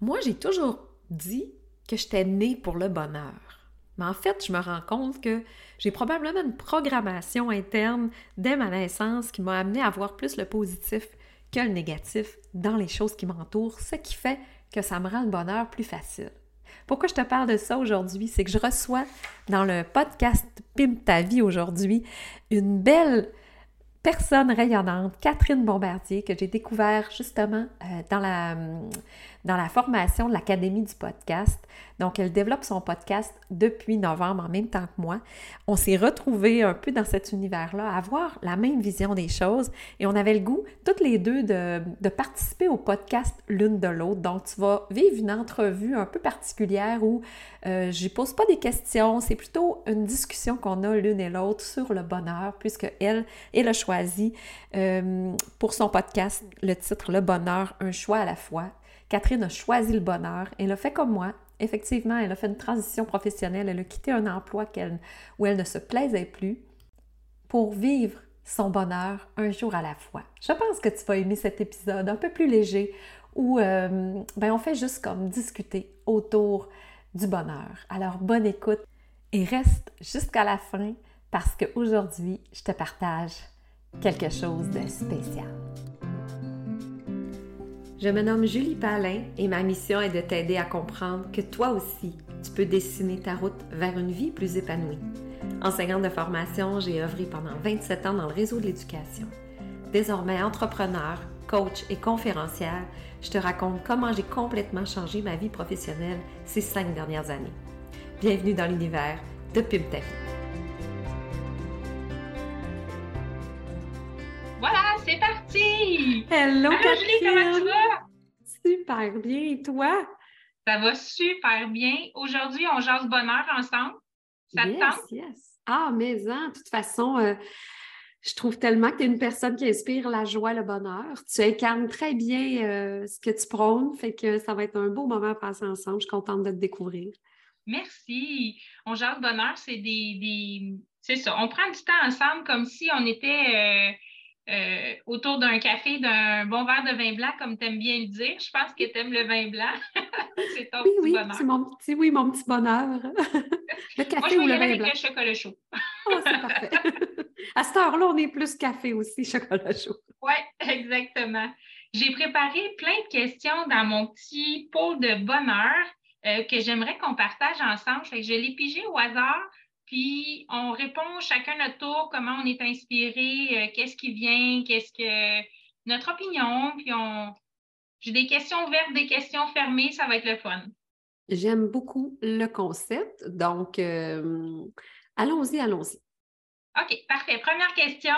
Moi, j'ai toujours dit que j'étais née pour le bonheur. Mais en fait, je me rends compte que j'ai probablement une programmation interne dès ma naissance qui m'a amené à voir plus le positif que le négatif dans les choses qui m'entourent, ce qui fait que ça me rend le bonheur plus facile. Pourquoi je te parle de ça aujourd'hui? C'est que je reçois dans le podcast Pim ta vie aujourd'hui une belle personne rayonnante, Catherine Bombardier, que j'ai découvert justement euh, dans, la, dans la formation de l'Académie du podcast. Donc, elle développe son podcast depuis novembre en même temps que moi. On s'est retrouvés un peu dans cet univers-là, avoir la même vision des choses et on avait le goût, toutes les deux, de, participer au podcast l'une de l'autre. Donc, tu vas vivre une entrevue un peu particulière où euh, je pose pas des questions, c'est plutôt une discussion qu'on a l'une et l'autre sur le bonheur, puisque elle, elle a choisi euh, pour son podcast le titre Le bonheur, un choix à la fois. Catherine a choisi le bonheur. Elle a fait comme moi. Effectivement, elle a fait une transition professionnelle. Elle a quitté un emploi où elle ne se plaisait plus pour vivre son bonheur un jour à la fois. Je pense que tu vas aimer cet épisode un peu plus léger où euh, ben on fait juste comme discuter autour du bonheur. Alors bonne écoute et reste jusqu'à la fin parce qu'aujourd'hui, je te partage quelque chose de spécial. Je me nomme Julie Palin et ma mission est de t'aider à comprendre que toi aussi, tu peux dessiner ta route vers une vie plus épanouie. Enseignante de formation, j'ai œuvré pendant 27 ans dans le réseau de l'éducation. Désormais entrepreneur, coach et conférencière, je te raconte comment j'ai complètement changé ma vie professionnelle ces cinq dernières années. Bienvenue dans l'univers de Pim c'est parti! Hello, Catherine! comment tu vas? Super bien, et toi? Ça va super bien. Aujourd'hui, on jase bonheur ensemble. Ça te tente? Yes. Ah, mais en, de toute façon, euh, je trouve tellement que tu es une personne qui inspire la joie, le bonheur. Tu incarnes très bien euh, ce que tu prônes, fait que ça va être un beau moment à passer ensemble. Je suis contente de te découvrir. Merci. On jase bonheur, c'est des, C'est ça. On prend du temps ensemble comme si on était. Euh, autour d'un café, d'un bon verre de vin blanc, comme tu aimes bien le dire. Je pense que tu aimes le vin blanc. c'est ton oui, petit oui, bonheur. C'est mon petit, oui, mon petit bonheur. le café Moi, je ou le vin avec blanc? le chocolat chaud. oh, c'est parfait. à cette heure-là, on est plus café aussi, chocolat chaud. Oui, exactement. J'ai préparé plein de questions dans mon petit pot de bonheur euh, que j'aimerais qu'on partage ensemble. Fait que je l'ai pigé au hasard puis on répond chacun notre tour, comment on est inspiré, euh, qu'est-ce qui vient, qu'est-ce que notre opinion. Puis on. J'ai des questions ouvertes, des questions fermées, ça va être le fun. J'aime beaucoup le concept. Donc, euh, allons-y, allons-y. OK, parfait. Première question.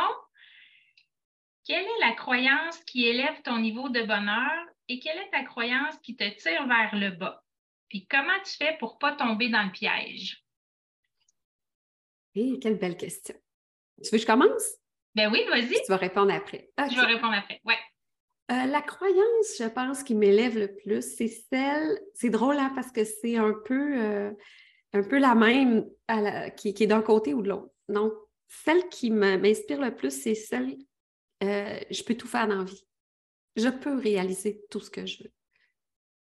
Quelle est la croyance qui élève ton niveau de bonheur et quelle est ta croyance qui te tire vers le bas? Puis comment tu fais pour ne pas tomber dans le piège? Hé, quelle belle question. Tu veux que je commence? Ben oui, vas-y. Tu vas répondre après. Je vais répondre après, oui. Euh, la croyance, je pense, qui m'élève le plus, c'est celle, c'est drôle hein, parce que c'est un peu, euh, un peu la même qui, est d'un côté ou de l'autre. Donc, celle qui m'inspire le plus, c'est celle, euh, je peux tout faire dans la vie. Je peux réaliser tout ce que je veux.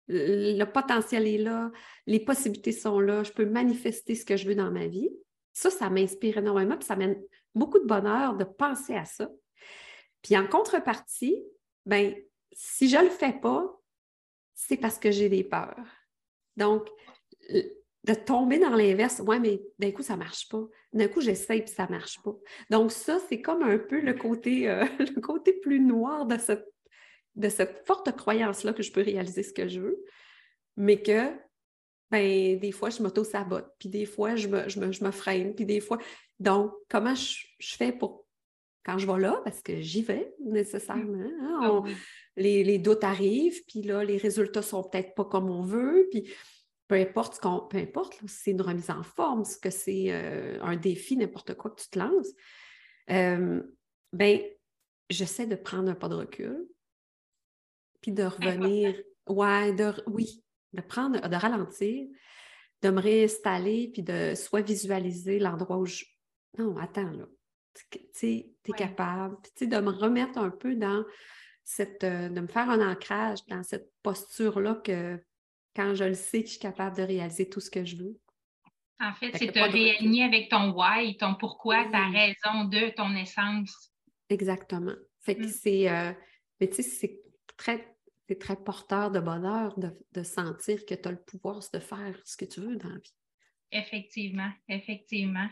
Le potentiel est là, les possibilités sont là, je peux manifester ce que je veux dans ma vie. Ça, ça m'inspire énormément, puis ça mène beaucoup de bonheur de penser à ça. Puis en contrepartie, ben, si je ne le fais pas, c'est parce que j'ai des peurs. Donc, de tomber dans l'inverse, ouais, mais d'un coup, ça ne marche pas. D'un coup, j'essaye puis ça ne marche pas. Donc, ça, c'est comme un peu le côté, euh, le côté plus noir de cette, de cette forte croyance-là que je peux réaliser ce que je veux, mais que ben, des fois, je m'auto-sabote, puis des fois, je me, je, me, freine, puis des fois. Donc, comment je, fais pour. Quand je vais là, parce que j'y vais nécessairement, hein, ah les, doutes arrivent, puis là, les résultats sont peut-être pas comme on veut, puis peu importe ce qu'on. Peu importe, si c'est une remise en forme, ce que c'est euh, un défi, n'importe quoi que tu te lances, euh, ben, j'essaie de prendre un pas de recul, puis de revenir. Ouais, de, oui, de prendre, de ralentir, de me réinstaller, puis de soit visualiser l'endroit où je. Non, attends, là. Tu sais, es capable. Puis, de me remettre un peu dans cette. Euh, de me faire un ancrage dans cette posture-là que quand je le sais que je suis capable de réaliser tout ce que je veux. En fait, c'est te réaligner avec ton why, ton pourquoi, ta raison de ton essence. Exactement. Fait que mm. c'est. Euh, mais tu sais, c'est très, très porteur de bonheur de, sentir que tu as le pouvoir de faire ce que tu veux dans la vie. Effectivement, effectivement.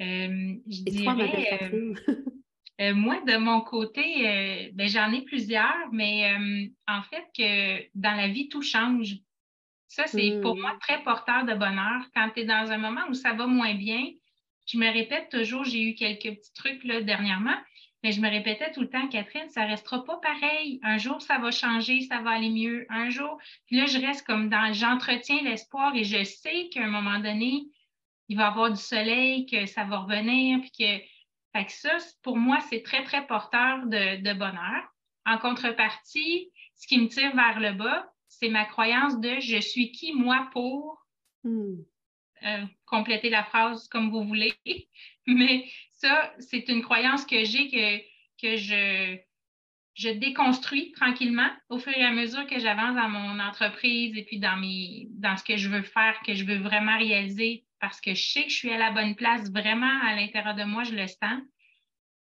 Euh, je dirais, euh, euh, moi, de mon côté, ben, j'en ai plusieurs, mais en fait, que dans la vie, tout change. Ça, c'est pour moi hmm. très porteur de bonheur. Quand tu es dans un moment où ça va moins bien, je me répète toujours, j'ai eu quelques petits trucs là, dernièrement, mais je me répétais tout le temps, Catherine, ça ne restera pas pareil. Un jour, ça va changer, ça va aller mieux. Un jour, puis là, je reste comme dans, j'entretiens l'espoir et je sais qu'à un moment donné, il va y avoir du soleil, que ça va revenir, puis que, fait que ça, pour moi, c'est très, très porteur de, bonheur. En contrepartie, ce qui me tire vers le bas, c'est ma croyance de je suis qui, moi, pour hmm. Euh, compléter la phrase comme vous voulez. Mais ça, c'est une croyance que j'ai que, je, je déconstruis tranquillement au fur et à mesure que j'avance dans mon entreprise et puis dans, mes, dans ce que je veux faire, que je veux vraiment réaliser parce que je sais que je suis à la bonne place vraiment à l'intérieur de moi, je le sens.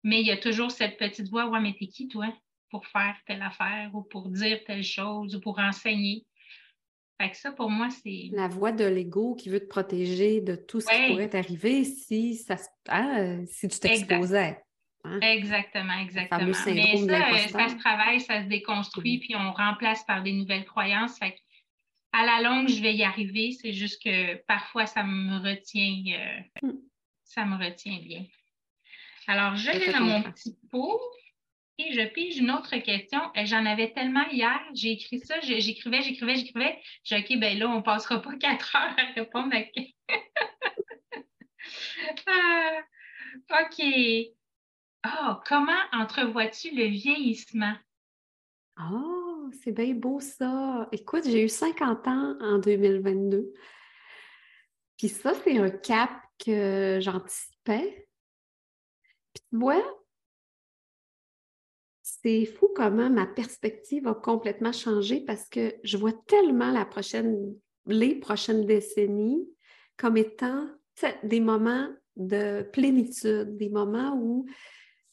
Mais il y a toujours cette petite voix, ouais, mais t'es qui, toi, pour faire telle affaire ou pour dire telle chose ou pour enseigner? Fait que ça, pour moi, c'est. La voix de l'ego qui veut te protéger de tout ce qui pourrait t'arriver si, ça, ah, si tu t'exposais. Hein? Exactement, exactement. Mais ça, euh, ça se travaille, ça se déconstruit, puis on remplace par des nouvelles croyances. Fait à la longue, je vais y arriver. C'est juste que parfois, ça me retient, euh, hmm. ça me retient bien. Alors, je vais dans mon petit pot. Et je pige une autre question. Euh, j'en avais tellement hier. J'ai écrit ça, j'écrivais, j'écrivais, j'écrivais. J'ai OK, ben là, on ne passera pas quatre heures à répondre à ah, OK. Oh, comment entrevois-tu le vieillissement? Oh, c'est bien beau ça. Écoute, j'ai eu 50 ans en 2022. Puis ça, c'est un cap que j'anticipais. Puis tu vois, c'est fou comment ma perspective a complètement changé parce que je vois tellement la prochaine, les prochaines décennies comme étant des moments de plénitude, des moments où,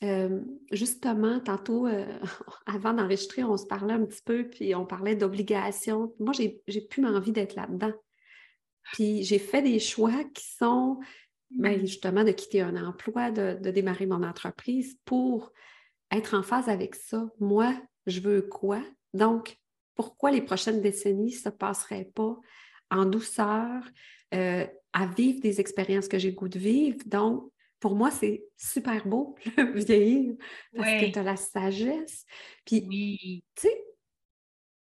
euh, justement, tantôt, euh, avant d'enregistrer, on se parlait un petit peu, puis on parlait d'obligation. Moi, j'ai plus envie d'être là-dedans. Puis j'ai fait des choix qui sont, ben, justement, de quitter un emploi, de, de démarrer mon entreprise pour être en phase avec ça. Moi, je veux quoi? Donc, pourquoi les prochaines décennies ne se passeraient pas en douceur, euh, à vivre des expériences que j'ai le goût de vivre? Donc, pour moi, c'est super beau, le vieillir, parce que tu as la sagesse. Puis, tu sais,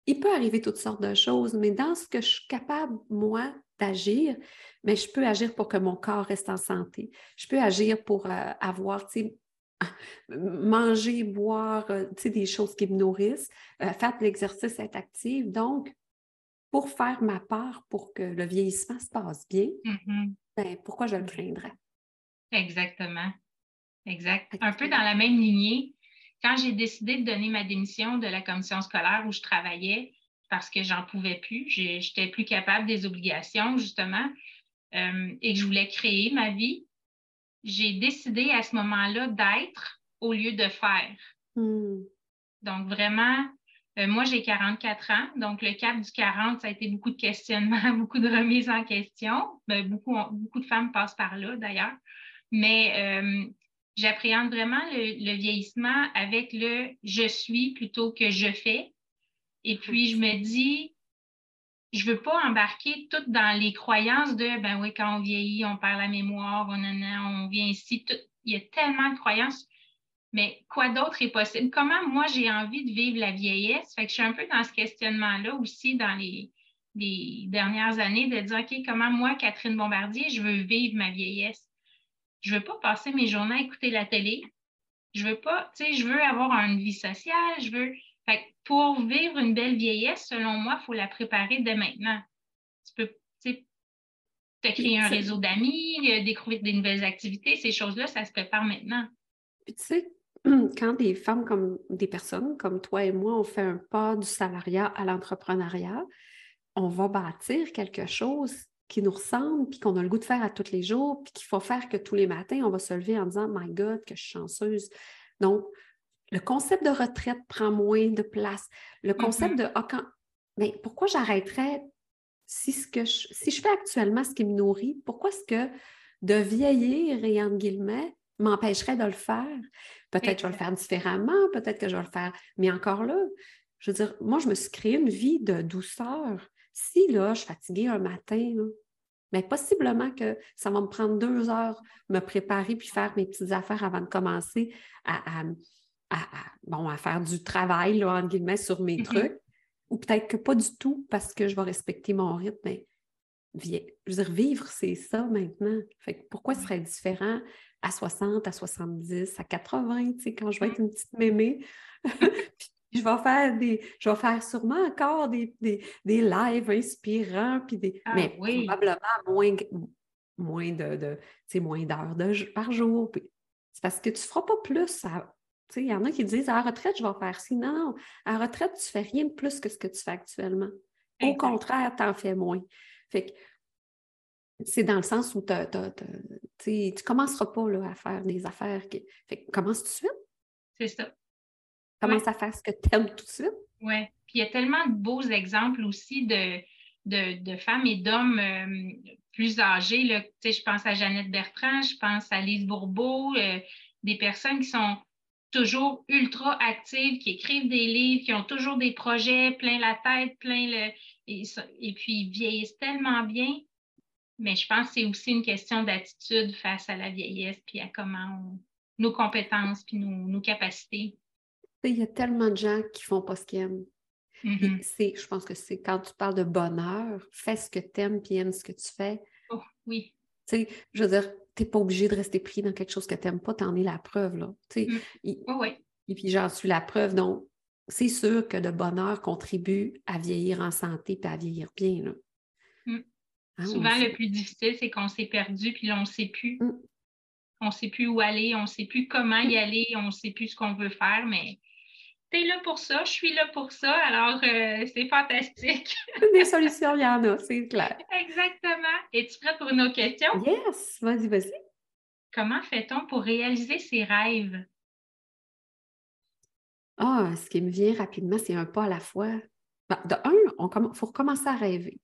il peut arriver toutes sortes de choses, mais dans ce que je suis capable, moi, d'agir, mais je peux agir pour que mon corps reste en santé. Je peux agir pour euh, avoir, tu sais, manger, boire, euh, des choses qui me nourrissent, euh, faire de l'exercice, être active. Donc, pour faire ma part pour que le vieillissement se passe bien, mm-hmm. ben, pourquoi je le craindrais? Exactement. Exact. Un peu dans la même lignée, quand j'ai décidé de donner ma démission de la commission scolaire où je travaillais parce que j'en pouvais plus, j'étais plus capable des obligations, justement, euh, et que je voulais créer ma vie, j'ai décidé à ce moment-là d'être au lieu de faire. Hmm. Donc, vraiment, euh, moi, j'ai 44 ans. Donc, le cap du 40, ça a été beaucoup de questionnements, beaucoup de remises en question. Ben, beaucoup, beaucoup de femmes passent par là, d'ailleurs. Mais euh, j'appréhende vraiment le, vieillissement avec le je suis plutôt que je fais. Et puis, je me dis, je veux pas embarquer tout dans les croyances de ben oui, quand on vieillit, on perd la mémoire, on, on vient ici. il y a tellement de croyances. Mais quoi d'autre est possible? Comment moi j'ai envie de vivre la vieillesse? Fait que je suis un peu dans ce questionnement-là aussi dans les, dernières années de dire OK, comment moi, Catherine Bombardier, je veux vivre ma vieillesse? Je veux pas passer mes journées à écouter la télé. Je veux pas, tu sais, je veux avoir une vie sociale, je veux pour vivre une belle vieillesse, selon moi, il faut la préparer dès maintenant. Tu peux te créer un réseau d'amis, euh, découvrir des nouvelles activités, ces choses-là, ça se prépare maintenant. Puis tu sais, quand des femmes comme des personnes comme toi et moi, on fait un pas du salariat à l'entrepreneuriat, on va bâtir quelque chose qui nous ressemble, puis qu'on a le goût de faire à tous les jours, puis qu'il faut faire que tous les matins, on va se lever en disant My God, que je suis chanceuse. Donc, le concept de retraite prend moins de place. Le concept mm-hmm. de ah, quand... Mais pourquoi j'arrêterais si, ce que je... si je fais actuellement ce qui me nourrit, pourquoi est-ce que de vieillir et entre guillemets m'empêcherait de le faire? Peut-être que je vais le faire différemment, peut-être que je vais le faire, mais encore là, je veux dire, moi, je me suis créé une vie de douceur. Si là, je suis fatiguée un matin, mais possiblement que ça va me prendre deux heures me préparer puis faire mes petites affaires avant de commencer à, bon, à faire du travail, là, entre guillemets, sur mes mm-hmm. trucs. Ou peut-être que pas du tout parce que je vais respecter mon rythme. Mais je veux dire, vivre, c'est ça maintenant. Fait pourquoi ce serait différent à 60, à 70, à 80, tu sais, quand je vais être une petite mémé? je vais faire des, je vais faire sûrement encore des, des, des lives inspirants, puis des, ah mais probablement moins, moins de, de moins d'heures par jour. C'est parce que tu ne feras pas plus. Il y en a qui disent à la retraite, je vais faire ci. Non, à la retraite, tu ne fais rien de plus que ce que tu fais actuellement. Au contraire, tu en fais moins. Fait que c'est dans le sens où tu ne commenceras pas là, à faire des affaires. Qui... Fait que commence tout de suite. C'est ça. Commence à faire ce que tu aimes tout de suite. Oui. Puis il y a tellement de beaux exemples aussi de, de, femmes et d'hommes euh, plus âgés. Là. Je pense à Jeannette Bertrand, je pense à Lise Bourbeau, euh, des personnes qui sont toujours ultra actives, qui écrivent des livres, qui ont toujours des projets, plein la tête, plein le. Et, et puis vieillissent tellement bien. Mais je pense que c'est aussi une question d'attitude face à la vieillesse, puis à comment nos compétences, puis nos, nos capacités. Il y a tellement de gens qui font pas ce qu'ils aiment. Mm-hmm. Je pense que c'est quand tu parles de bonheur, fais ce que tu aimes puis aime ce que tu fais. Oh, oui. je veux dire, tu n'es pas obligé de rester pris dans quelque chose que tu n'aimes pas, tu en es la preuve. Là. Mm. oui. Et puis j'en suis la preuve. Donc, c'est sûr que le bonheur contribue à vieillir en santé et à vieillir bien. Là. Mm. Hein, Souvent, le plus difficile, c'est qu'on s'est perdu puis là, on ne sait plus. Mm. On ne sait plus où aller, on ne sait plus comment y aller, on ne sait plus ce qu'on veut faire, mais là pour ça, je suis là pour ça, alors euh, c'est fantastique. Des solutions, il y en a, c'est clair. Exactement. Es-tu prête pour une autre question? Yes, vas-y, vas-y. Comment fait-on pour réaliser ses rêves? Ah, ce qui me vient rapidement, c'est un pas à la fois. Ben, de un, il faut recommencer à rêver.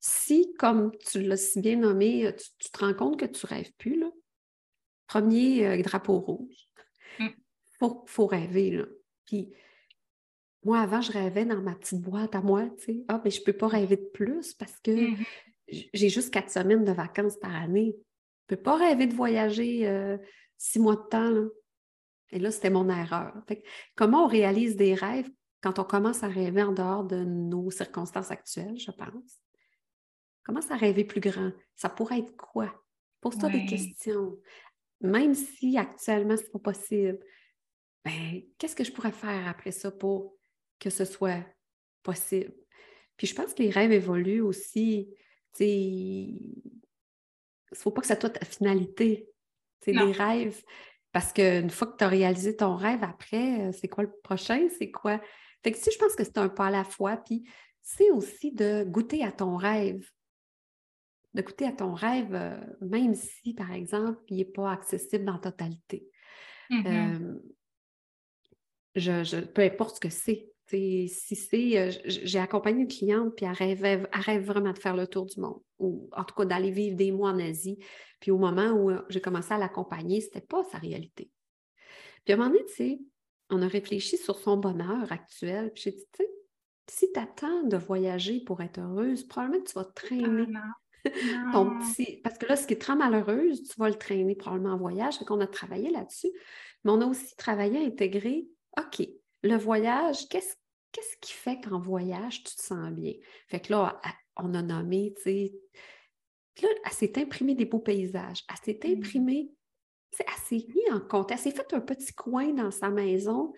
si, comme tu l'as si bien nommé, tu, te rends compte que tu ne rêves plus, là, premier euh, drapeau rouge. Il mm. faut, rêver. Là. Puis moi, avant, je rêvais dans ma petite boîte à moi, tu sais. Ah, mais je ne peux pas rêver de plus parce que mm-hmm. j'ai juste quatre semaines de vacances par année. Je ne peux pas rêver de voyager euh, six mois de temps. Et là, c'était mon erreur. comment on réalise des rêves quand on commence à rêver en dehors de nos circonstances actuelles, je pense? Commence à rêver plus grand? Ça pourrait être quoi? Pose-toi des questions. Même si actuellement, ce n'est pas possible, ben, qu'est-ce que je pourrais faire après ça pour que ce soit possible? Puis je pense que les rêves évoluent aussi. Il ne faut pas que ça soit ta finalité. C'est des rêves. Parce qu'une fois que tu as réalisé ton rêve, après, c'est quoi le prochain? C'est quoi? Fait que si je pense que c'est un pas à la fois, puis c'est aussi de goûter à ton rêve. De goûter à ton rêve, euh, même si, par exemple, il n'est pas accessible dans totalité. Mm-hmm. Euh, je, peu importe ce que c'est. Si c'est, euh, j'ai accompagné une cliente, puis elle rêve, vraiment de faire le tour du monde, ou en tout cas d'aller vivre des mois en Asie. Puis au moment où euh, j'ai commencé à l'accompagner, ce n'était pas sa réalité. Puis à un moment donné, tu sais, on a réfléchi sur son bonheur actuel. Puis j'ai dit, tu sais, si tu attends de voyager pour être heureuse, probablement que tu vas traîner. Ton petit... Parce que là, ce qui est très malheureuse, tu vas le traîner probablement en voyage. Fait qu'on a travaillé là-dessus. Mais on a aussi travaillé à intégrer OK, le voyage, qu'est-ce qu'est-ce qui fait qu'en voyage, tu te sens bien? Fait que là, on a nommé, tu sais, là, elle s'est imprimée des beaux paysages. Elle s'est mmh. imprimée, elle s'est mis en compte. Elle s'est fait un petit coin dans sa maison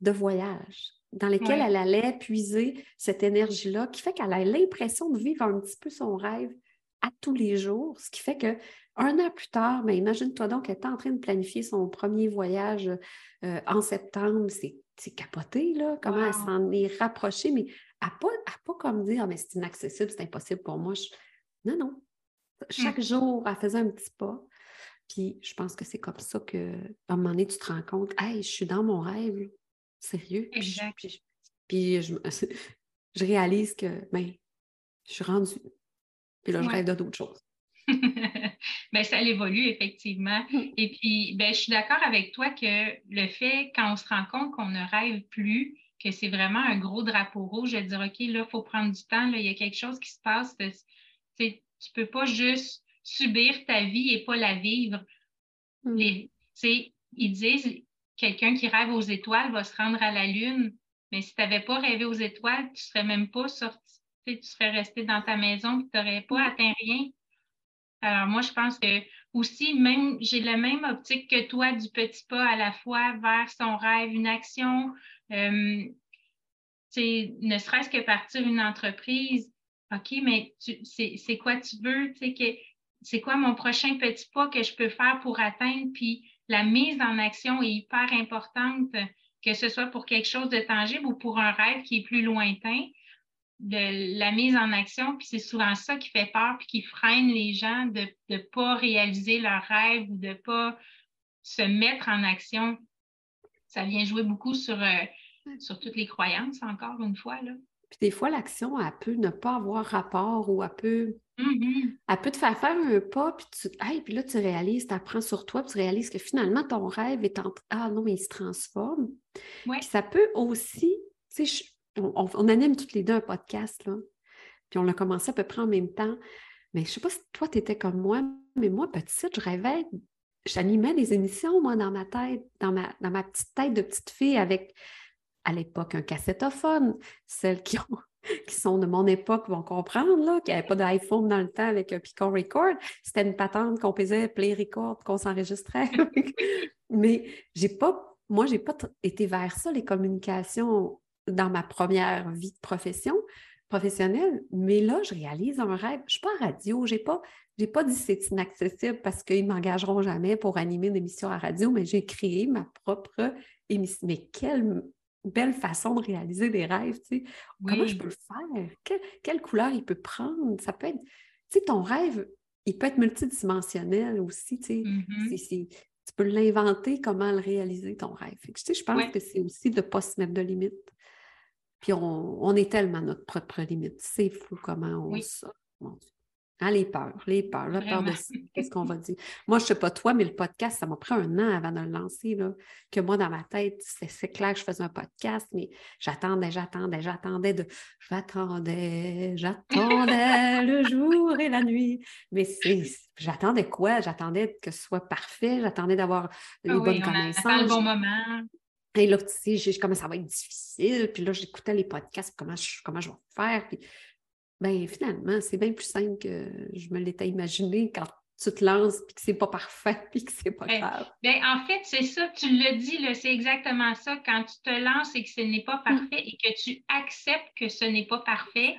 de voyage dans lequel elle allait puiser cette énergie-là, qui fait qu'elle a l'impression de vivre un petit peu son rêve à tous les jours, ce qui fait que un an plus tard, mais imagine-toi donc, elle est en train de planifier son premier voyage euh, en septembre. C'est capoté, là, comment elle s'en est rapprochée, mais à pas, pas comme dire, ah, mais c'est inaccessible, c'est impossible pour moi. Non, non. Chaque mmh. jour, elle faisait un petit pas. Puis je pense que c'est comme ça que, à un moment donné, tu te rends compte, hey, je suis dans mon rêve, sérieux? Puis, je, je, réalise que, ben, je suis rendue. Puis là, je rêve d'autres choses. ben, ça évolue effectivement. Mmh. Et puis, ben, je suis d'accord avec toi que le fait, quand on se rend compte qu'on ne rêve plus, que c'est vraiment un gros drapeau rouge, de dire, OK, là, il faut prendre du temps, là, il y a quelque chose qui se passe. Tu ne peux pas juste subir ta vie et pas la vivre. Mm. ils disent, quelqu'un qui rêve aux étoiles va se rendre à la Lune, mais si tu n'avais pas rêvé aux étoiles, tu ne serais même pas sorti, tu serais resté dans ta maison et tu n'aurais pas mm. atteint rien. Alors moi, je pense que aussi, même j'ai la même optique que toi du petit pas à la fois vers son rêve, une action, euh, ne serait-ce que partir une entreprise. OK, mais c'est quoi tu veux? C'est quoi mon prochain petit pas que je peux faire pour atteindre? Puis la mise en action est hyper importante, que ce soit pour quelque chose de tangible ou pour un rêve qui est plus lointain de la mise en action, puis c'est souvent ça qui fait peur, puis qui freine les gens de ne pas réaliser leurs rêves ou de ne pas se mettre en action. Ça vient jouer beaucoup sur, euh, sur toutes les croyances, encore une fois. Là. Puis des fois, l'action, elle peut ne pas avoir rapport ou elle peut, mm-hmm. elle peut te faire faire un pas, puis, tu, puis là, tu réalises, tu apprends sur toi, puis tu réalises que finalement, ton rêve est en Ah non, mais il se transforme. Puis ça peut aussi, tu sais, on, anime toutes les deux un podcast, là. Puis on l'a commencé à peu près en même temps. Mais je ne sais pas si toi, tu étais comme moi, mais moi, petite, je rêvais, j'animais des émissions, moi, dans ma tête, dans ma, dans ma petite tête de petite fille avec, à l'époque, un cassettophone. Celles qui, qui sont de mon époque vont comprendre, qu'il n'y avait pas d'iPhone dans le temps avec un Pico Record. C'était une patente qu'on faisait Play Record, qu'on s'enregistrait. mais j'ai pas, moi, pas été vers ça, les communications dans ma première vie de profession professionnelle, mais là, je réalise un rêve. Je ne suis pas en radio, je n'ai pas, pas dit c'est inaccessible parce qu'ils ne m'engageront jamais pour animer une émission à radio, mais j'ai créé ma propre émission. Mais quelle belle façon de réaliser des rêves, tu sais. Comment je peux le faire? quelle couleur il peut prendre? Ça peut être, tu sais, ton rêve, il peut être multidimensionnel aussi, tu sais. Mm-hmm. tu peux l'inventer, comment le réaliser, ton rêve. tu sais, je pense que c'est aussi de ne pas se mettre de limites. Puis on, est tellement notre propre limite. C'est fou comment on ça. Hein, les peurs, les peurs, la peur de qu'est-ce qu'on va dire? Moi, je ne sais pas toi, mais le podcast, ça m'a pris un an avant de le lancer. Là, que moi, dans ma tête, c'est clair que je faisais un podcast, mais j'attendais, j'attendais, j'attendais de. J'attendais, j'attendais le jour et la nuit. Mais j'attendais quoi? J'attendais que ce soit parfait, j'attendais d'avoir les ah bonnes connaissances. le bon moment. Et là, tu sais, j'ai comment ça va être difficile. Puis là, j'écoutais les podcasts, comment je, comment je vais faire. Puis, ben, finalement, c'est bien plus simple que je me l'étais imaginé quand tu te lances puis que c'est pas parfait puis que c'est pas grave. Ben, en fait, c'est ça, tu le dis, c'est exactement ça. Quand tu te lances et que ce n'est pas parfait mm. et que tu acceptes que ce n'est pas parfait,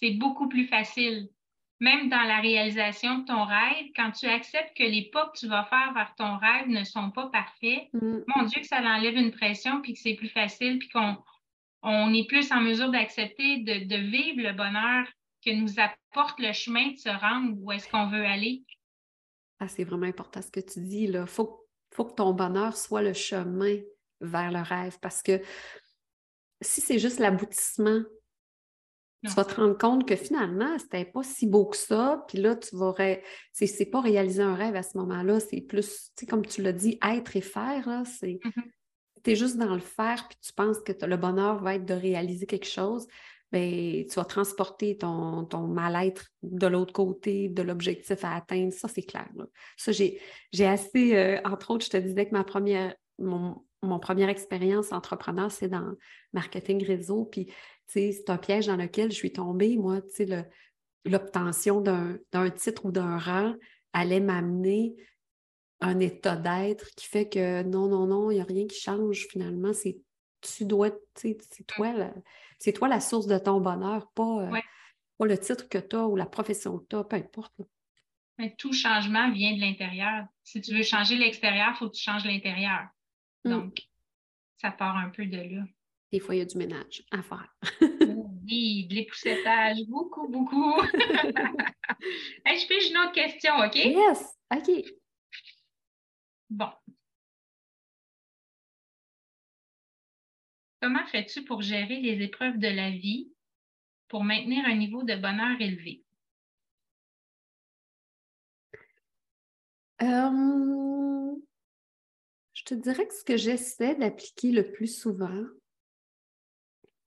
c'est beaucoup plus facile même dans la réalisation de ton rêve, quand tu acceptes que les pas que tu vas faire vers ton rêve ne sont pas parfaits, mm. mon Dieu, que ça enlève une pression, puis que c'est plus facile, puis qu'on on est plus en mesure d'accepter de, vivre le bonheur que nous apporte le chemin de se rendre où est-ce qu'on veut aller. Ah, c'est vraiment important ce que tu dis. Il faut, faut que ton bonheur soit le chemin vers le rêve parce que si c'est juste l'aboutissement tu vas te rendre compte que finalement, c'était pas si beau que ça. Puis là, tu vas. C'est pas réaliser un rêve à ce moment-là. C'est plus, tu sais, comme tu l'as dit, être et faire. C'est. Mm-hmm. Tu es juste dans le faire, puis tu penses que le bonheur va être de réaliser quelque chose. Bien, tu vas transporter ton, ton mal-être de l'autre côté, de l'objectif à atteindre. Ça, c'est clair. Ça, j'ai assez. Euh, entre autres, je te disais que ma première. Mon, mon première expérience entrepreneur, c'est dans marketing réseau. Puis c'est un piège dans lequel je suis tombée. Moi, l'obtention d'un titre ou d'un rang allait m'amener un état d'être qui fait que non, non, non, il n'y a rien qui change finalement. C'est tu dois, c'est toi, la, toi la source de ton bonheur, pas, euh, le titre que tu as ou la profession que tu as, peu importe. Mais tout changement vient de l'intérieur. Si tu veux changer l'extérieur, il faut que tu changes l'intérieur. Mmh. Donc, ça part un peu de là des fois, il y a du ménage à faire. Oui, de l'époussetage, beaucoup, beaucoup. je fais une autre question, OK? Yes, OK. Bon. Comment fais-tu pour gérer les épreuves de la vie pour maintenir un niveau de bonheur élevé? Euh, je te dirais que ce que j'essaie d'appliquer le plus souvent,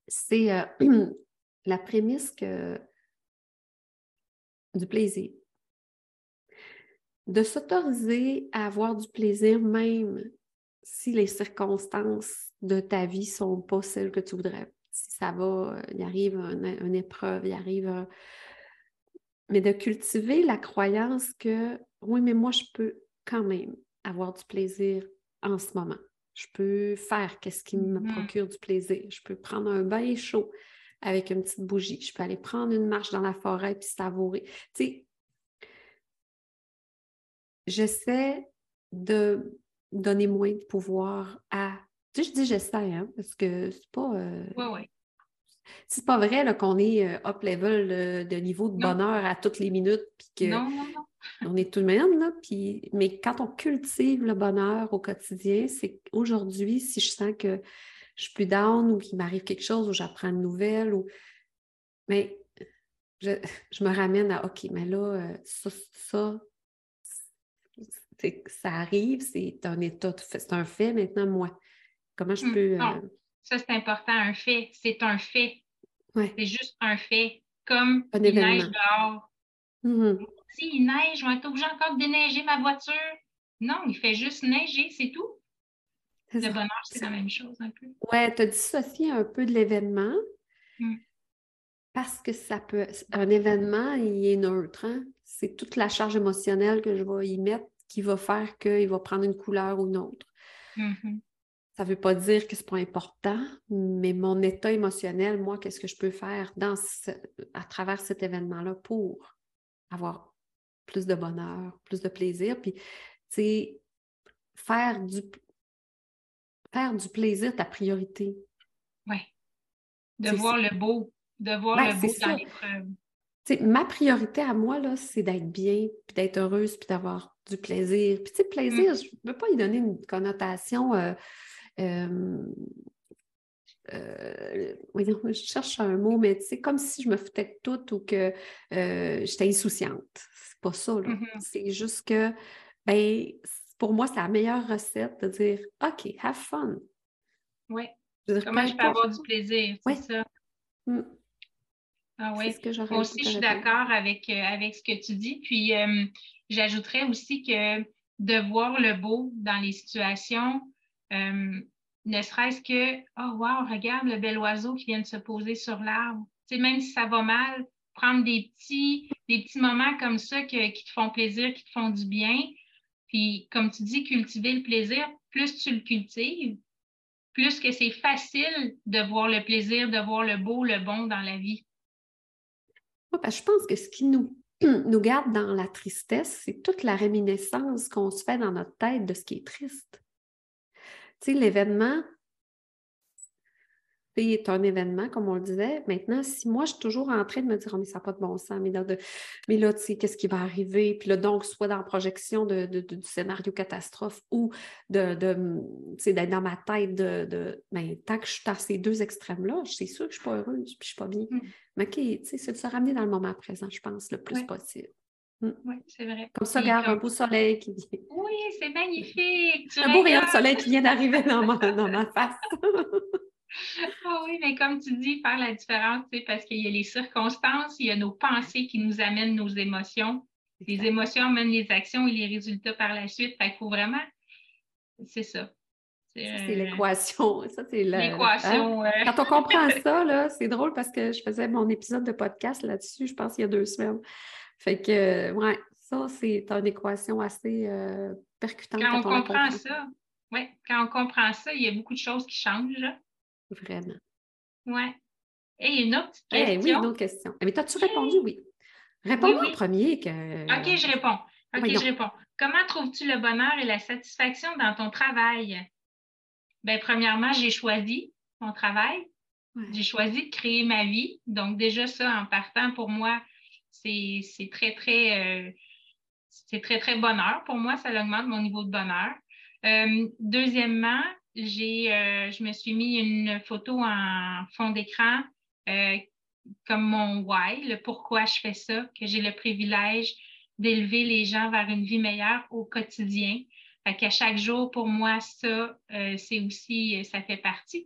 c'est euh, la prémisse que du plaisir. De s'autoriser à avoir du plaisir même si les circonstances de ta vie ne sont pas celles que tu voudrais. Si ça va, il arrive une, épreuve, il arrive Mais de cultiver la croyance que oui, mais moi, je peux quand même avoir du plaisir en ce moment. Je peux faire qu'est-ce qui me mm-hmm. procure du plaisir. Je peux prendre un bain chaud avec une petite bougie. Je peux aller prendre une marche dans la forêt puis savourer. Tu sais, j'essaie de donner moins de pouvoir à. Tu sais, je dis j'essaie, hein, parce que c'est pas. Euh... C'est pas vrai qu'on est euh, up level de niveau de bonheur à toutes les minutes. Puis que non, non, non. On est tout de même, là. Puis... Mais quand on cultive le bonheur au quotidien, c'est aujourd'hui, si je sens que je suis plus down ou qu'il m'arrive quelque chose ou j'apprends une nouvelle ou. Mais je, me ramène à OK, mais là, euh, ça, ça ça arrive, c'est un état, c'est un fait maintenant, moi. Comment je hum, peux. Non, euh, ça, c'est important, un fait. C'est un fait. C'est juste un fait. Comme il neige dehors. Mmh si il neige, je vais être obligé encore de déneiger ma voiture. Non, il fait juste neiger, c'est tout. Le bonheur, c'est la même chose un peu. Ouais, tu as dissocié un peu de l'événement. Hum. Parce que ça peut. Un événement, il est neutre. Hein. C'est toute la charge émotionnelle que je vais y mettre qui va faire qu'il va prendre une couleur ou une autre. Mm-hmm. Ça ne veut pas dire que ce n'est pas important, mais mon état émotionnel, moi, qu'est-ce que je peux faire dans à travers cet événement-là pour avoir plus de bonheur, plus de plaisir, puis, tu sais, faire du, faire du plaisir ta priorité. Oui. De voir le beau, de voir ben, le beau dans l'épreuve ma priorité à moi, là, c'est d'être bien, puis d'être heureuse, puis d'avoir du plaisir. Puis, tu sais, plaisir, mm. je ne veux pas y donner une connotation. Euh, euh, euh, je cherche un mot, mais c'est comme si je me foutais de tout ou que j'étais insouciante. C'est pas ça, là. Mm-hmm. C'est juste que, ben, pour moi, c'est la meilleure recette de dire OK, have fun. Oui. Comment je peux avoir du plaisir, c'est ça? Mm. Ah oui, moi aussi, je suis d'accord avec, euh, avec ce que tu dis. Puis, euh, j'ajouterais aussi que de voir le beau dans les situations, euh, ne serait-ce que, oh wow, regarde le bel oiseau qui vient de se poser sur l'arbre. Tu sais, même si ça va mal, prendre des petits, des petits moments comme ça qui te font plaisir, qui te font du bien. Puis, comme tu dis, cultiver le plaisir, plus tu le cultives, plus que c'est facile de voir le plaisir, de voir le beau, le bon dans la vie je pense que ce qui nous, nous garde dans la tristesse, c'est toute la réminiscence qu'on se fait dans notre tête de ce qui est triste. Tu sais, l'événement, est un événement, comme on le disait. Maintenant, si moi, je suis toujours en train de me dire, oh, mais ça n'a pas de bon sens, mais là, mais là tu sais, qu'est-ce qui va arriver? Puis là, donc, soit dans la projection de, du scénario catastrophe ou de, d'être dans ma tête de, de ben, tant que je suis à ces deux extrêmes-là, c'est sûr que je ne suis pas heureuse, puis je ne suis pas bien. Mm. Mais OK, tu sais, c'est de se ramener dans le moment présent, je pense, le plus possible. Mm. Oui, c'est vrai. Comme ça, regarde un beau soleil qui vient. Oui, c'est magnifique. un beau rayon de soleil qui vient d'arriver dans ma, dans ma face. Ah oui, mais comme tu dis, faire la différence, parce qu'il y a les circonstances, il y a nos pensées qui nous amènent nos émotions. Les émotions amènent les actions et les résultats par la suite. Fait qu'il faut vraiment. C'est ça. C'est l'équation. Ça, c'est l'équation. Hein? Quand on comprend ça, c'est drôle parce que je faisais mon épisode de podcast là-dessus, je pense, il y a deux semaines. Fait que, ouais, ça, c'est une équation assez euh, percutante. Quand, on comprend ça, oui, quand on comprend ça, il y a beaucoup de choses qui changent. Vraiment. Oui. Et une autre question. Eh oui, une autre question. Mais t'as-tu répondu? Oui. Réponds-moi en premier. Que... OK, je réponds. OK, je réponds. Comment trouves-tu le bonheur et la satisfaction dans ton travail? Bien, premièrement, j'ai choisi mon travail. J'ai choisi de créer ma vie. Donc, déjà, ça, en partant, pour moi, c'est très, très, euh, très, très bonheur. Pour moi, ça augmente mon niveau de bonheur. Euh, deuxièmement, euh, je me suis mis une photo en fond d'écran comme mon why, le pourquoi je fais ça, que j'ai le privilège d'élever les gens vers une vie meilleure au quotidien. Fait qu'à chaque jour, pour moi, ça, c'est aussi, ça fait partie.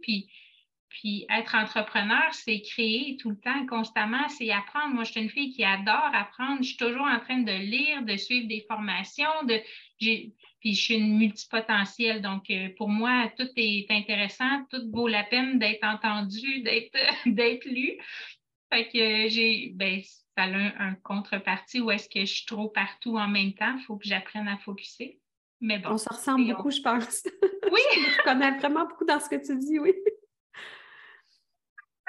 Puis être entrepreneur, c'est créer tout le temps, constamment, c'est apprendre. Moi, je suis une fille qui adore apprendre. Je suis toujours en train de lire, de suivre des formations. De, puis je suis une multipotentielle. Donc, euh, pour moi, tout est intéressant, tout vaut la peine d'être entendu, d'être, d'être lu. Fait que j'ai, ben, ça a un, contrepartie où est-ce que je suis trop partout en même temps. Il faut que j'apprenne à focuser. Mais bon. On se ressemble beaucoup, je pense. Oui! je connais vraiment beaucoup dans ce que tu dis, oui.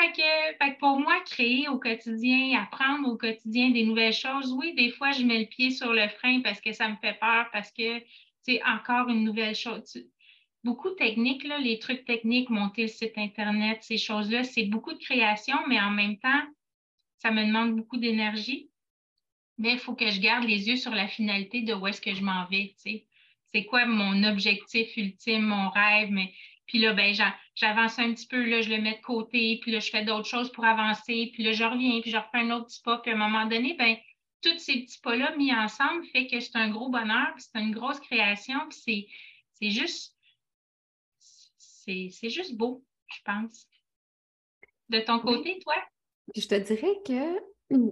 Fait que, pour moi, créer au quotidien, apprendre au quotidien des nouvelles choses, oui, des fois, je mets le pied sur le frein parce que ça me fait peur, parce que c'est encore une nouvelle chose. Beaucoup de techniques, là, les trucs techniques, monter le site Internet, ces choses-là, c'est beaucoup de création, mais en même temps, ça me demande beaucoup d'énergie. Mais il faut que je garde les yeux sur la finalité de où est-ce que je m'en vais. C'est quoi mon objectif ultime, mon rêve, mais puis là, ben, j'avance un petit peu, là, je le mets de côté, puis là, je fais d'autres choses pour avancer, puis là, je reviens, puis je refais un autre petit pas, puis à un moment donné, ben, tous ces petits pas-là mis ensemble fait que c'est un gros bonheur, puis c'est une grosse création, puis c'est juste, c'est juste beau, je pense. De ton côté, toi? Je te dirais que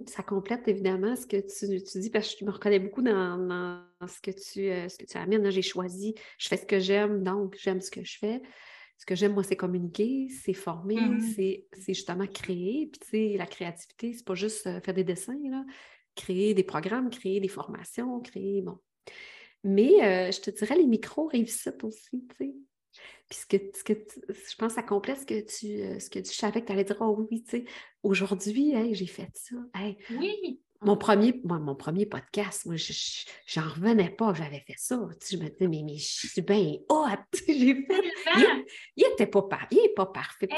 ça complète évidemment ce que tu, dis parce que je me reconnais beaucoup dans, ce, que tu, euh, ce que tu amènes. J'ai choisi, je fais ce que j'aime, donc j'aime ce que je fais ce que j'aime, moi, c'est communiquer, c'est former, mm-hmm. c'est justement créer. Puis, tu sais, la créativité, c'est pas juste euh, faire des dessins, là. Créer des programmes, créer des formations, créer, bon. Mais euh, je te dirais, les micros réussissent aussi, tu sais. Puis ce que, je pense que ça complète ce que tu, euh, ce que tu savais que tu allais dire, oh oui, tu sais, aujourd'hui, j'ai fait ça. oui. Mon premier, mon premier podcast, moi, j'en revenais pas, j'avais fait ça. je me disais, mais, mais je suis bien hot, j'ai fait. Il n'était pas, il pas parfait.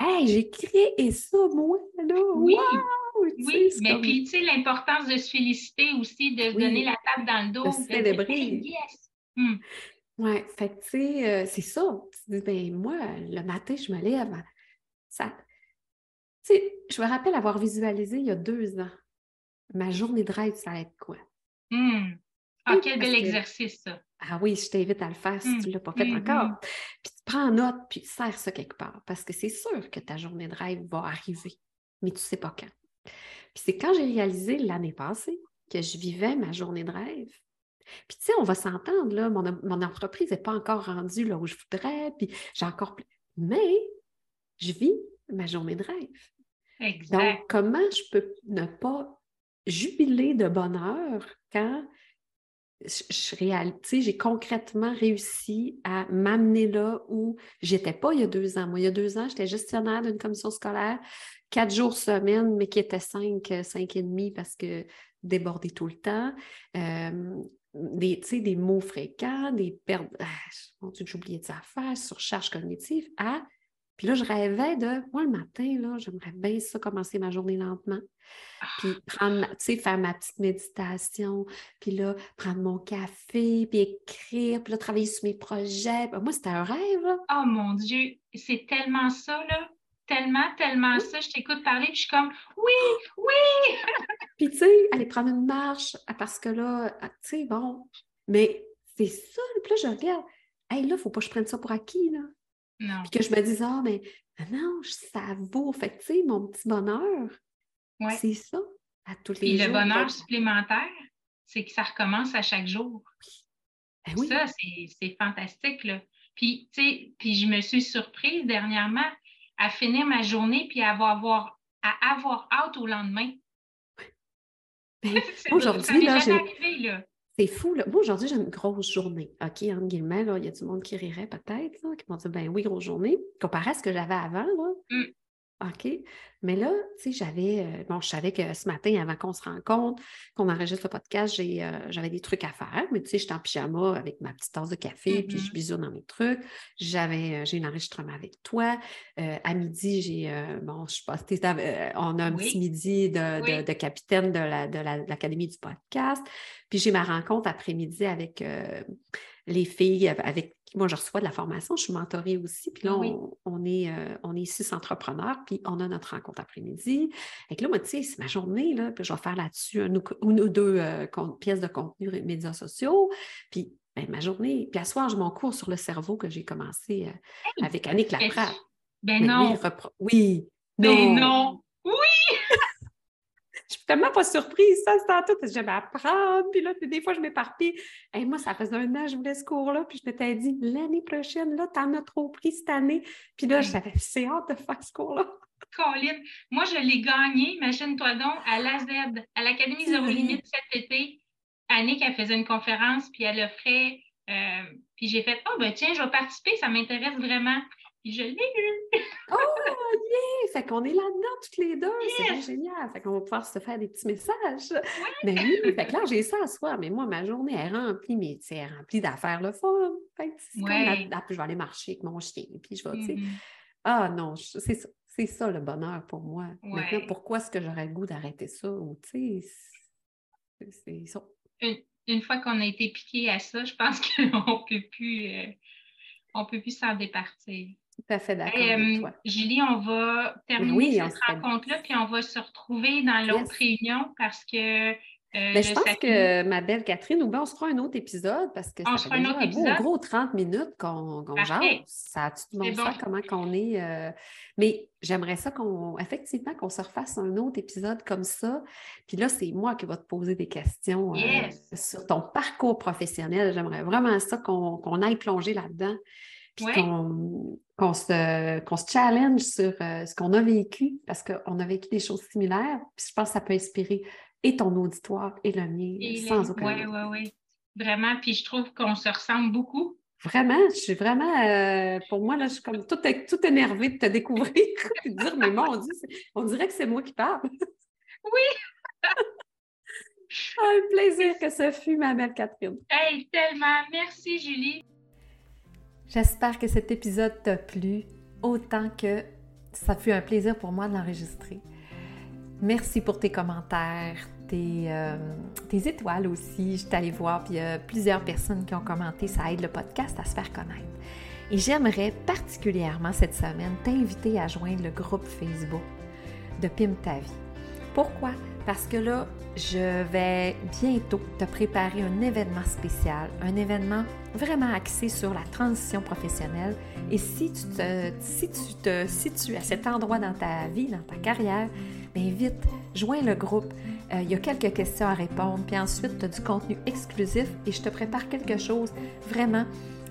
Hey, j'ai créé ça, moi, là. Oui. oui, mais puis, tu sais, l'importance de se féliciter aussi, de se donner la table dans le dos. De célébrer. yes. Hmm. Oui, fait que, tu sais, euh, c'est ça. Tu dis, ben, moi, le matin, je me lève. Ça... Tu sais, je me rappelle avoir visualisé il y a deux ans ma journée de rêve, ça va être quoi? Mmh. Ah, quel bel exercice, ça. Ah oui, je t'invite à le faire si mmh. tu ne l'as pas fait mmh, encore. Puis tu prends note, puis sers ça quelque part, parce que c'est sûr que ta journée de rêve va arriver, mais tu ne sais pas quand. Puis c'est quand j'ai réalisé l'année passée que je vivais ma journée de rêve. Puis tu sais, on va s'entendre, là, mon, entreprise n'est pas encore rendue là où je voudrais, puis j'ai encore... Mais je vis ma journée de rêve. Exact. Donc, comment je peux ne pas jubilé de bonheur quand je, j'ai concrètement réussi à m'amener là où j'étais pas il y a deux ans. Moi, il y a deux ans, j'étais gestionnaire d'une commission scolaire, quatre jours semaine, mais qui était cinq, cinq et demi parce que débordé tout le temps. Euh, des, des mots fréquents, des pertes. Ah, j'ai oublié des affaires, surcharge cognitive. À puis là, je rêvais de, moi, le matin, là, j'aimerais bien ça, commencer ma journée lentement. Puis ah. prendre, tu sais, faire ma petite méditation, puis là, prendre mon café, puis écrire, puis là, travailler sur mes projets. Ben, moi, c'était un rêve, là. Oh mon Dieu, c'est tellement ça, là. Tellement, tellement ça. Je t'écoute parler, puis je suis comme, oui, oui! puis tu sais, aller prendre une marche, ah, parce que là, ah, tu sais, bon, mais c'est ça, puis là, je regarde, hey, là, il ne faut pas que je prenne ça pour acquis, là. Puis que je me dise, ah, mais non, ça vaut. Fait tu sais, mon petit bonheur, c'est ça, à tous les Puis le bonheur supplémentaire, c'est que ça recommence à chaque jour. Ben oui. Ça, c'est fantastique, là. Puis, tu sais, puis je me suis surprise dernièrement à finir ma journée puis à avoir, à avoir hâte au lendemain. Ben, aujourd'hui, là, j'ai... C'est fou. Là. Moi, aujourd'hui, j'ai une grosse journée. OK, entre guillemets, il y a du monde qui rirait peut-être, qui m'ont dit ben oui, grosse journée. Comparé à ce que j'avais avant, là, mm. OK. Mais là, tu sais, j'avais, euh, bon, je savais que ce matin, avant qu'on se rencontre, qu'on enregistre le podcast, euh, j'avais des trucs à faire. Mais tu sais, j'étais en pyjama avec ma petite tasse de café, puis je mm-hmm. bisous dans mes trucs. J'avais, euh, j'ai un enregistrement avec toi. à midi, j'ai, bon, je sais pas, on a un petit midi de, capitaine de, la, de l'Académie du podcast. Puis j'ai ma rencontre après-midi avec les filles avec moi, je reçois de la formation, je suis mentorée aussi. Puis là, on, est, euh, on est six entrepreneurs, puis on a notre rencontre après-midi. Et là, moi, tu sais, c'est ma journée, là, puis je vais faire là-dessus une, ou deux euh, pièces de contenu médias sociaux. Puis ben, ma journée. Puis à soir, j'ai mon cours sur le cerveau que j'ai commencé euh, avec Annick Laprade. Ben, ben non. Oui. Ben non. Oui! Je suis tellement pas surprise, ça, c'est tout. J'aime apprendre, puis là, des fois, je m'éparpille. Et moi, ça faisait un an, je voulais ce cours-là, puis je m'étais dit, l'année prochaine, là, t'en as trop pris cette année. Puis là, j'avais c'est hâte de faire ce cours-là. Colin, moi, je l'ai gagné, imagine-toi donc, à l'AZ, à l'Académie Zéro Limite cet été. Annick, elle faisait une conférence, puis elle offrait. Euh, puis j'ai fait, oh, ben tiens, je vais participer, ça m'intéresse vraiment. Je l'ai eu. oh, yeah! Fait qu'on est là-dedans toutes les deux. C'est génial. Fait qu'on va pouvoir se faire des petits messages. Mais oui, fait que là, j'ai ça à soir. Mais moi, ma journée est remplie, mais c'est remplie d'affaires le fun. Fait que c'est comme je vais aller marcher avec mon chien. Puis je vais, tu sais. Mm-hmm. Ah non, c'est ça. C'est ça le bonheur pour moi. Maintenant, pourquoi est-ce que j'aurais le goût d'arrêter ça? Ou, tu sais, c'est ça. Une, fois qu'on a été piqué à ça, je pense qu'on ne peut plus, euh, on peut plus s'en départir. Tout à fait d'accord. toi. Julie, on va terminer cette rencontre-là, puis on va se retrouver dans l'autre réunion parce que. Euh, ben, je pense que ma belle Catherine, ou bien on se fera un autre épisode parce que on ça fait un, un gros 30 minutes qu'on qu jase. Ça tu te bon. comment qu'on est. Euh, mais j'aimerais ça qu'on, effectivement, qu'on se refasse un autre épisode comme ça. Puis là, c'est moi qui vais te poser des questions euh, sur ton parcours professionnel. J'aimerais vraiment ça qu'on aille plonger là-dedans qu'on se, se, challenge sur euh, ce qu'on a vécu, parce qu'on a vécu des choses similaires, puis je pense que ça peut inspirer et ton auditoire et le mien, sans aucun Oui, oui, oui. Vraiment, puis je trouve qu'on se ressemble beaucoup. Vraiment, je suis vraiment, euh, pour moi, là, je suis comme tout, tout énervée de te découvrir et de dire, mais mon Dieu, on dirait que c'est moi qui parle. oui! un plaisir que ce fut, ma belle Catherine. Hey, tellement. Merci, Julie. J'espère que cet épisode t'a plu autant que ça fut un plaisir pour moi de l'enregistrer. Merci pour tes commentaires, tes, euh, étoiles aussi. Je suis allée voir, puis il y a plusieurs personnes qui ont commenté. Ça aide le podcast à se faire connaître. Et j'aimerais particulièrement cette semaine t'inviter à joindre le groupe Facebook de Pim ta vie. Pourquoi? Parce que là, je vais bientôt te préparer un événement spécial, un événement vraiment axé sur la transition professionnelle. Et si tu te, si tu situes à cet endroit dans ta vie, dans ta carrière, bien vite, joins le groupe. Euh, il y a quelques questions à répondre, puis ensuite, tu as du contenu exclusif et je te prépare quelque chose vraiment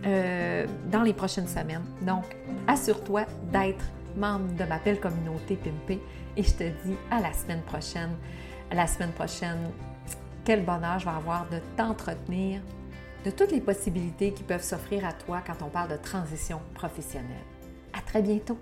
euh, dans les prochaines semaines. Donc, assure-toi d'être membre de ma belle communauté Pimpé et je te dis à la semaine prochaine la semaine prochaine. Quel bonheur je vais avoir de t'entretenir de toutes les possibilités qui peuvent s'offrir à toi quand on parle de transition professionnelle. À très bientôt!